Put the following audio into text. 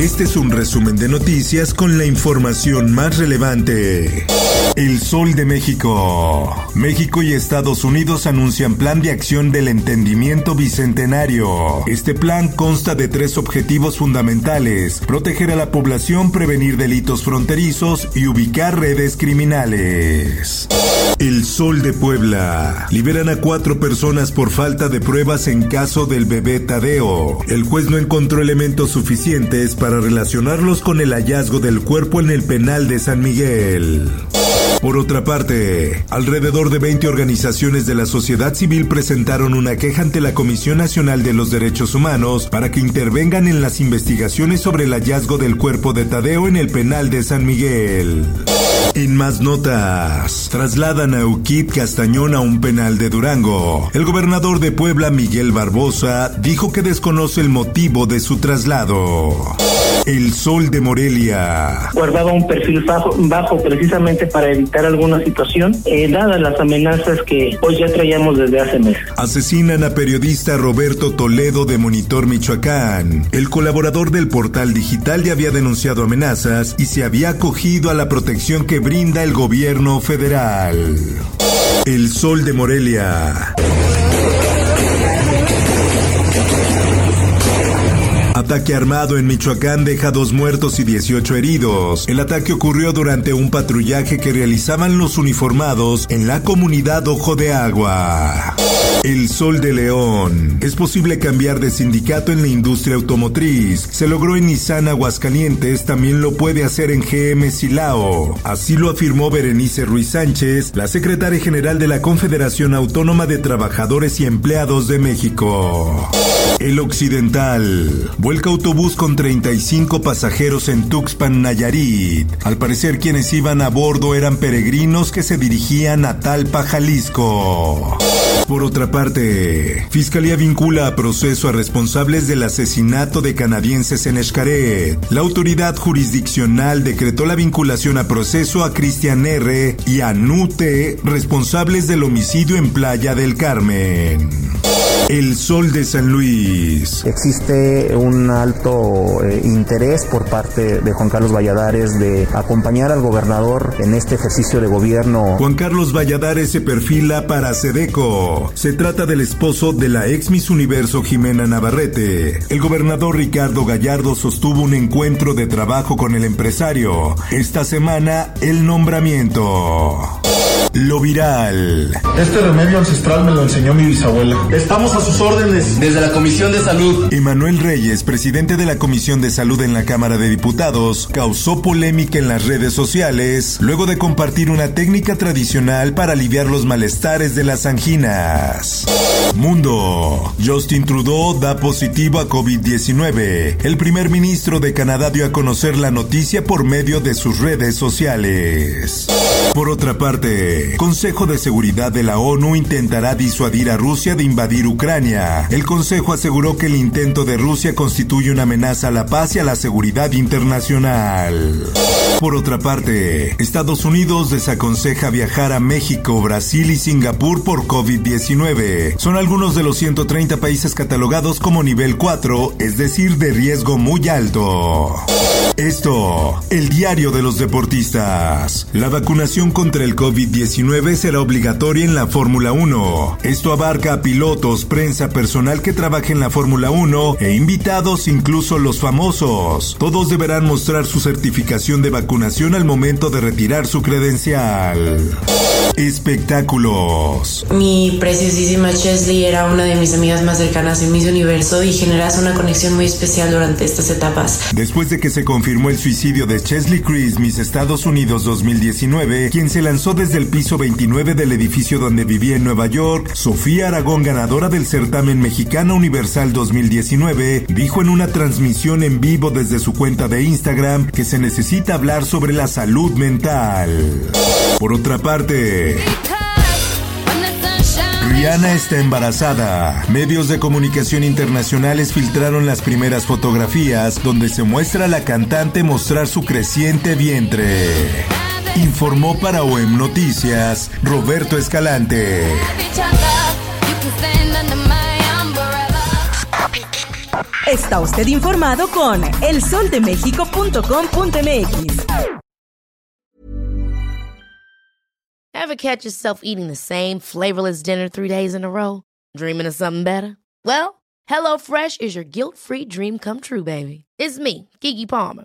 Este es un resumen de noticias con la información más relevante. El Sol de México. México y Estados Unidos anuncian plan de acción del entendimiento bicentenario. Este plan consta de tres objetivos fundamentales. Proteger a la población, prevenir delitos fronterizos y ubicar redes criminales. El Sol de Puebla. Liberan a cuatro personas por falta de pruebas en caso del bebé Tadeo. El juez no encontró elementos suficientes para relacionarlos con el hallazgo del cuerpo en el penal de San Miguel. Por otra parte, alrededor de 20 organizaciones de la sociedad civil presentaron una queja ante la Comisión Nacional de los Derechos Humanos para que intervengan en las investigaciones sobre el hallazgo del cuerpo de Tadeo en el penal de San Miguel. En más notas, trasladan a Uquip Castañón a un penal de Durango. El gobernador de Puebla, Miguel Barbosa, dijo que desconoce el motivo de su traslado. El Sol de Morelia. Guardaba un perfil bajo, bajo precisamente para evitar alguna situación, eh, dadas las amenazas que hoy ya traíamos desde hace meses. Asesinan a periodista Roberto Toledo de Monitor Michoacán. El colaborador del portal digital ya había denunciado amenazas y se había acogido a la protección que brinda el gobierno federal. El Sol de Morelia. Ataque armado en Michoacán deja dos muertos y 18 heridos. El ataque ocurrió durante un patrullaje que realizaban los uniformados en la comunidad Ojo de Agua. El Sol de León. Es posible cambiar de sindicato en la industria automotriz. Se logró en Nissan Aguascalientes, también lo puede hacer en GM Silao. Así lo afirmó Berenice Ruiz Sánchez, la secretaria general de la Confederación Autónoma de Trabajadores y Empleados de México. El Occidental. Vuelca autobús con 35 pasajeros en Tuxpan, Nayarit. Al parecer quienes iban a bordo eran peregrinos que se dirigían a Talpa, Jalisco. Por otra parte, Fiscalía vincula a proceso a responsables del asesinato de canadienses en Xcaret. La autoridad jurisdiccional decretó la vinculación a proceso a Cristian R. y a Nute, responsables del homicidio en Playa del Carmen. El Sol de San Luis. Existe un alto eh, interés por parte de Juan Carlos Valladares de acompañar al gobernador en este ejercicio de gobierno. Juan Carlos Valladares se perfila para Sedeco. Se trata del esposo de la ex Miss Universo Jimena Navarrete. El gobernador Ricardo Gallardo sostuvo un encuentro de trabajo con el empresario. Esta semana, el nombramiento. Lo viral. Este remedio ancestral me lo enseñó mi bisabuela. Estamos a sus órdenes. Desde la Comisión de Salud. Emanuel Reyes, presidente de la Comisión de Salud en la Cámara de Diputados, causó polémica en las redes sociales luego de compartir una técnica tradicional para aliviar los malestares de las anginas. Mundo. Justin Trudeau da positivo a COVID-19. El primer ministro de Canadá dio a conocer la noticia por medio de sus redes sociales. Por otra parte, Consejo de Seguridad de la ONU intentará disuadir a Rusia de invadir Ucrania. El Consejo aseguró que el intento de Rusia constituye una amenaza a la paz y a la seguridad internacional. Por otra parte, Estados Unidos desaconseja viajar a México, Brasil y Singapur por COVID-19. Son algunos de los 130 países catalogados como nivel 4, es decir, de riesgo muy alto. Esto, el diario de los deportistas. La vacunación contra el COVID-19 será obligatoria en la Fórmula 1. Esto abarca a pilotos, prensa, personal que trabaje en la Fórmula 1 e invitados, incluso los famosos. Todos deberán mostrar su certificación de vacunación al momento de retirar su credencial. Espectáculos. Mi preciosísima Chesley era una de mis amigas más cercanas en Miss Universo y generas una conexión muy especial durante estas etapas. Después de que se confirmó el suicidio de Chesley Chris Miss Estados Unidos 2019, quien se lanzó desde el piso 29 del edificio donde vivía en Nueva York, Sofía Aragón, ganadora del certamen Mexicana Universal 2019, dijo en una transmisión en vivo desde su cuenta de Instagram que se necesita hablar sobre la salud mental. Por otra parte, Rihanna está embarazada. Medios de comunicación internacionales filtraron las primeras fotografías donde se muestra a la cantante mostrar su creciente vientre. Informó para OEM Noticias Roberto Escalante. Está usted informado con elsoldemexico.com.mx. Ever catch yourself eating the same flavorless dinner three days in a row? Dreaming of something better? Well, HelloFresh is your guilt-free dream come true, baby. It's me, Kiki Palmer.